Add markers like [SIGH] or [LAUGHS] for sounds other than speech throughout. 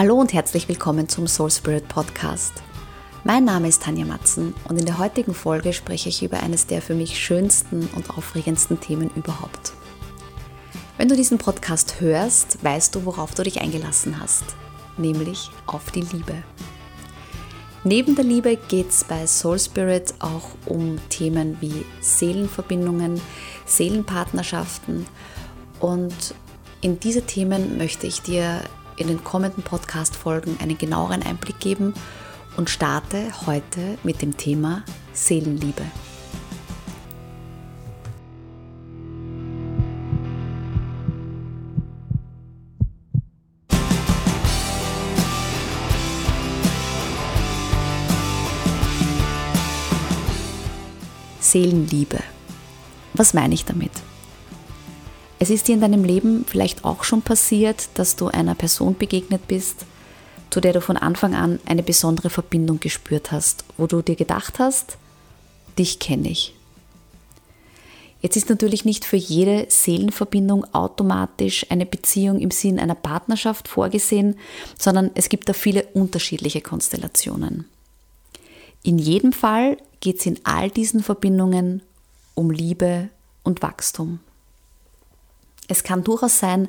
Hallo und herzlich willkommen zum Soul Spirit Podcast. Mein Name ist Tanja Matzen und in der heutigen Folge spreche ich über eines der für mich schönsten und aufregendsten Themen überhaupt. Wenn du diesen Podcast hörst, weißt du, worauf du dich eingelassen hast, nämlich auf die Liebe. Neben der Liebe geht es bei Soul Spirit auch um Themen wie Seelenverbindungen, Seelenpartnerschaften und in diese Themen möchte ich dir in den kommenden Podcast-Folgen einen genaueren Einblick geben und starte heute mit dem Thema Seelenliebe. Seelenliebe. Was meine ich damit? Es ist dir in deinem Leben vielleicht auch schon passiert, dass du einer Person begegnet bist, zu der du von Anfang an eine besondere Verbindung gespürt hast, wo du dir gedacht hast, dich kenne ich. Jetzt ist natürlich nicht für jede Seelenverbindung automatisch eine Beziehung im Sinn einer Partnerschaft vorgesehen, sondern es gibt da viele unterschiedliche Konstellationen. In jedem Fall geht es in all diesen Verbindungen um Liebe und Wachstum. Es kann durchaus sein,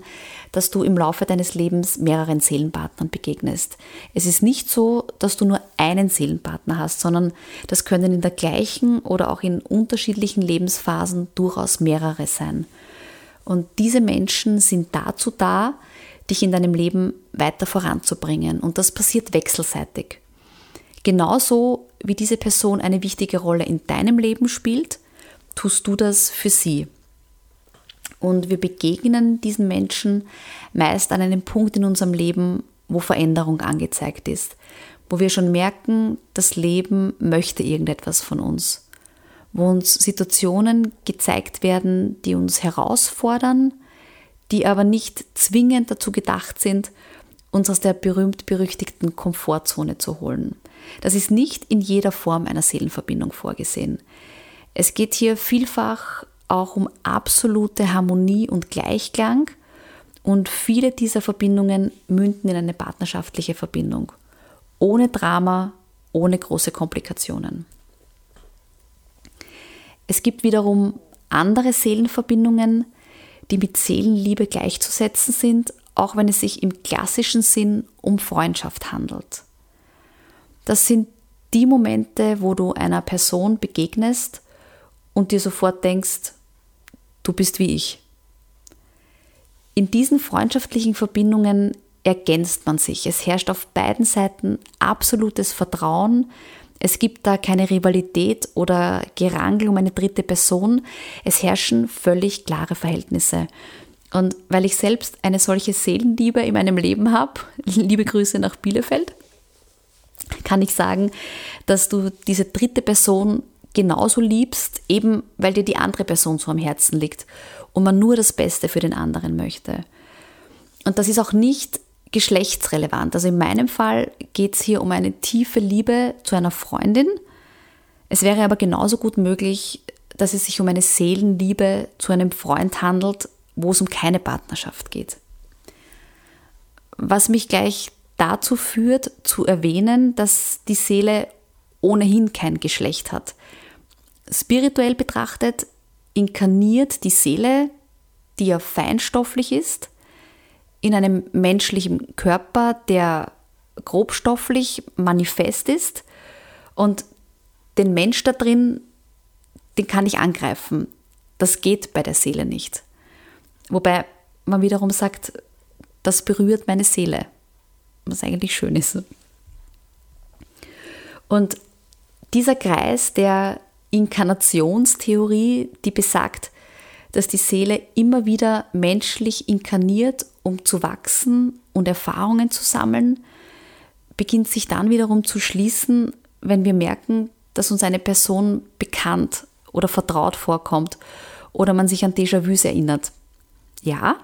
dass du im Laufe deines Lebens mehreren Seelenpartnern begegnest. Es ist nicht so, dass du nur einen Seelenpartner hast, sondern das können in der gleichen oder auch in unterschiedlichen Lebensphasen durchaus mehrere sein. Und diese Menschen sind dazu da, dich in deinem Leben weiter voranzubringen. Und das passiert wechselseitig. Genauso wie diese Person eine wichtige Rolle in deinem Leben spielt, tust du das für sie. Und wir begegnen diesen Menschen meist an einem Punkt in unserem Leben, wo Veränderung angezeigt ist, wo wir schon merken, das Leben möchte irgendetwas von uns, wo uns Situationen gezeigt werden, die uns herausfordern, die aber nicht zwingend dazu gedacht sind, uns aus der berühmt-berüchtigten Komfortzone zu holen. Das ist nicht in jeder Form einer Seelenverbindung vorgesehen. Es geht hier vielfach auch um absolute Harmonie und Gleichklang und viele dieser Verbindungen münden in eine partnerschaftliche Verbindung. Ohne Drama, ohne große Komplikationen. Es gibt wiederum andere Seelenverbindungen, die mit Seelenliebe gleichzusetzen sind, auch wenn es sich im klassischen Sinn um Freundschaft handelt. Das sind die Momente, wo du einer Person begegnest und dir sofort denkst, du bist wie ich. In diesen freundschaftlichen Verbindungen ergänzt man sich. Es herrscht auf beiden Seiten absolutes Vertrauen. Es gibt da keine Rivalität oder Gerangel um eine dritte Person. Es herrschen völlig klare Verhältnisse. Und weil ich selbst eine solche Seelenliebe in meinem Leben habe, [LAUGHS] liebe Grüße nach Bielefeld, kann ich sagen, dass du diese dritte Person genauso liebst, eben weil dir die andere Person so am Herzen liegt und man nur das Beste für den anderen möchte. Und das ist auch nicht geschlechtsrelevant. Also in meinem Fall geht es hier um eine tiefe Liebe zu einer Freundin. Es wäre aber genauso gut möglich, dass es sich um eine Seelenliebe zu einem Freund handelt, wo es um keine Partnerschaft geht. Was mich gleich dazu führt, zu erwähnen, dass die Seele ohnehin kein Geschlecht hat. Spirituell betrachtet inkarniert die Seele, die ja feinstofflich ist, in einem menschlichen Körper, der grobstofflich manifest ist und den Mensch da drin, den kann ich angreifen. Das geht bei der Seele nicht. Wobei man wiederum sagt, das berührt meine Seele, was eigentlich schön ist. Und dieser Kreis, der Inkarnationstheorie, die besagt, dass die Seele immer wieder menschlich inkarniert, um zu wachsen und Erfahrungen zu sammeln, beginnt sich dann wiederum zu schließen, wenn wir merken, dass uns eine Person bekannt oder vertraut vorkommt oder man sich an Déjà-vus erinnert. Ja,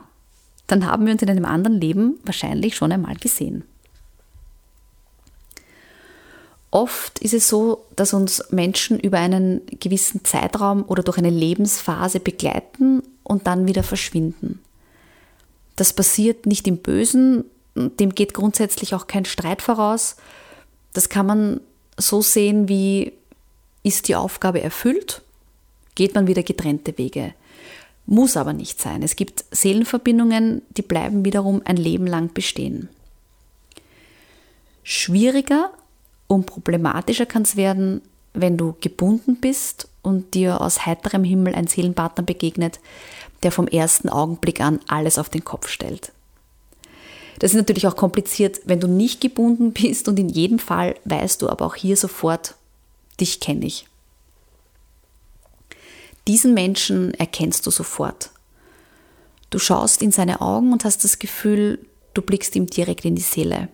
dann haben wir uns in einem anderen Leben wahrscheinlich schon einmal gesehen. Oft ist es so, dass uns Menschen über einen gewissen Zeitraum oder durch eine Lebensphase begleiten und dann wieder verschwinden. Das passiert nicht im Bösen, dem geht grundsätzlich auch kein Streit voraus. Das kann man so sehen, wie ist die Aufgabe erfüllt, geht man wieder getrennte Wege. Muss aber nicht sein. Es gibt Seelenverbindungen, die bleiben wiederum ein Leben lang bestehen. Schwieriger und problematischer kann es werden, wenn du gebunden bist und dir aus heiterem Himmel ein Seelenpartner begegnet, der vom ersten Augenblick an alles auf den Kopf stellt. Das ist natürlich auch kompliziert, wenn du nicht gebunden bist und in jedem Fall weißt du aber auch hier sofort, dich kenne ich. Diesen Menschen erkennst du sofort. Du schaust in seine Augen und hast das Gefühl, du blickst ihm direkt in die Seele.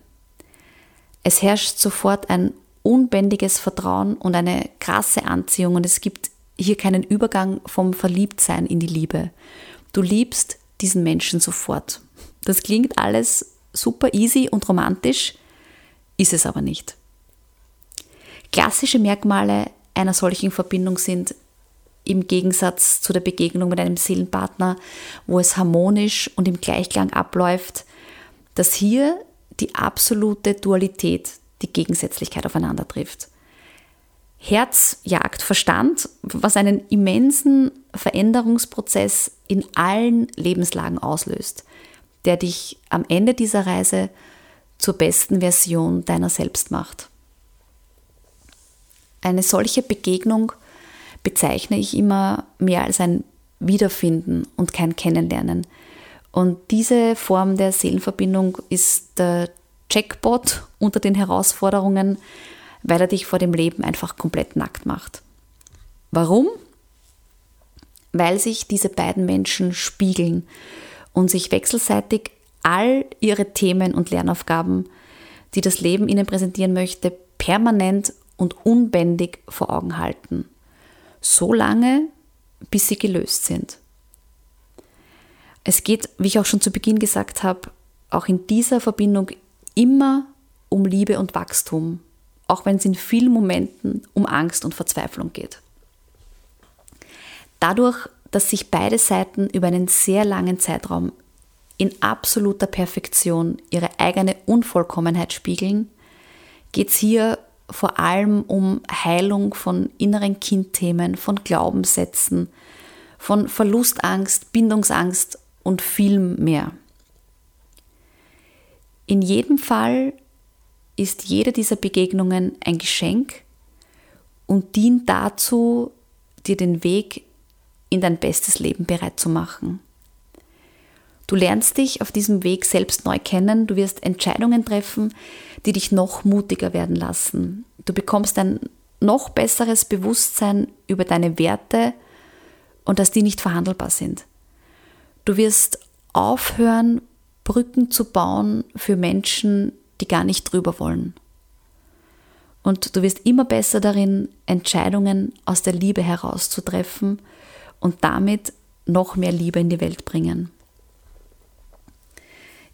Es herrscht sofort ein unbändiges Vertrauen und eine krasse Anziehung und es gibt hier keinen Übergang vom Verliebtsein in die Liebe. Du liebst diesen Menschen sofort. Das klingt alles super easy und romantisch, ist es aber nicht. Klassische Merkmale einer solchen Verbindung sind im Gegensatz zu der Begegnung mit einem Seelenpartner, wo es harmonisch und im Gleichklang abläuft, dass hier die absolute Dualität, die Gegensätzlichkeit aufeinander trifft. Herz jagt Verstand, was einen immensen Veränderungsprozess in allen Lebenslagen auslöst, der dich am Ende dieser Reise zur besten Version deiner selbst macht. Eine solche Begegnung bezeichne ich immer mehr als ein Wiederfinden und kein Kennenlernen. Und diese Form der Seelenverbindung ist der Jackpot unter den Herausforderungen, weil er dich vor dem Leben einfach komplett nackt macht. Warum? Weil sich diese beiden Menschen spiegeln und sich wechselseitig all ihre Themen und Lernaufgaben, die das Leben ihnen präsentieren möchte, permanent und unbändig vor Augen halten so lange, bis sie gelöst sind. Es geht, wie ich auch schon zu Beginn gesagt habe, auch in dieser Verbindung immer um Liebe und Wachstum, auch wenn es in vielen Momenten um Angst und Verzweiflung geht. Dadurch, dass sich beide Seiten über einen sehr langen Zeitraum in absoluter Perfektion ihre eigene Unvollkommenheit spiegeln, geht es hier vor allem um Heilung von inneren Kindthemen, von Glaubenssätzen, von Verlustangst, Bindungsangst und viel mehr. In jedem Fall ist jede dieser Begegnungen ein Geschenk und dient dazu, dir den Weg in dein bestes Leben bereit zu machen. Du lernst dich auf diesem Weg selbst neu kennen, du wirst Entscheidungen treffen, die dich noch mutiger werden lassen. Du bekommst ein noch besseres Bewusstsein über deine Werte und dass die nicht verhandelbar sind. Du wirst aufhören, Brücken zu bauen für Menschen, die gar nicht drüber wollen. Und du wirst immer besser darin, Entscheidungen aus der Liebe herauszutreffen und damit noch mehr Liebe in die Welt bringen.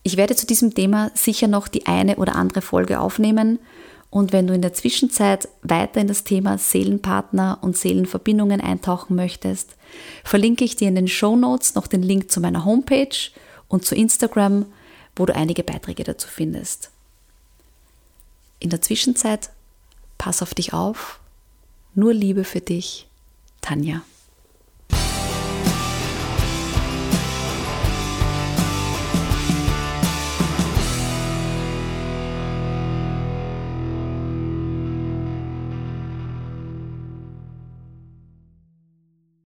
Ich werde zu diesem Thema sicher noch die eine oder andere Folge aufnehmen und wenn du in der Zwischenzeit weiter in das Thema Seelenpartner und Seelenverbindungen eintauchen möchtest, verlinke ich dir in den Show Notes noch den Link zu meiner Homepage und zu Instagram, wo du einige Beiträge dazu findest. In der Zwischenzeit pass auf dich auf. Nur Liebe für dich, Tanja.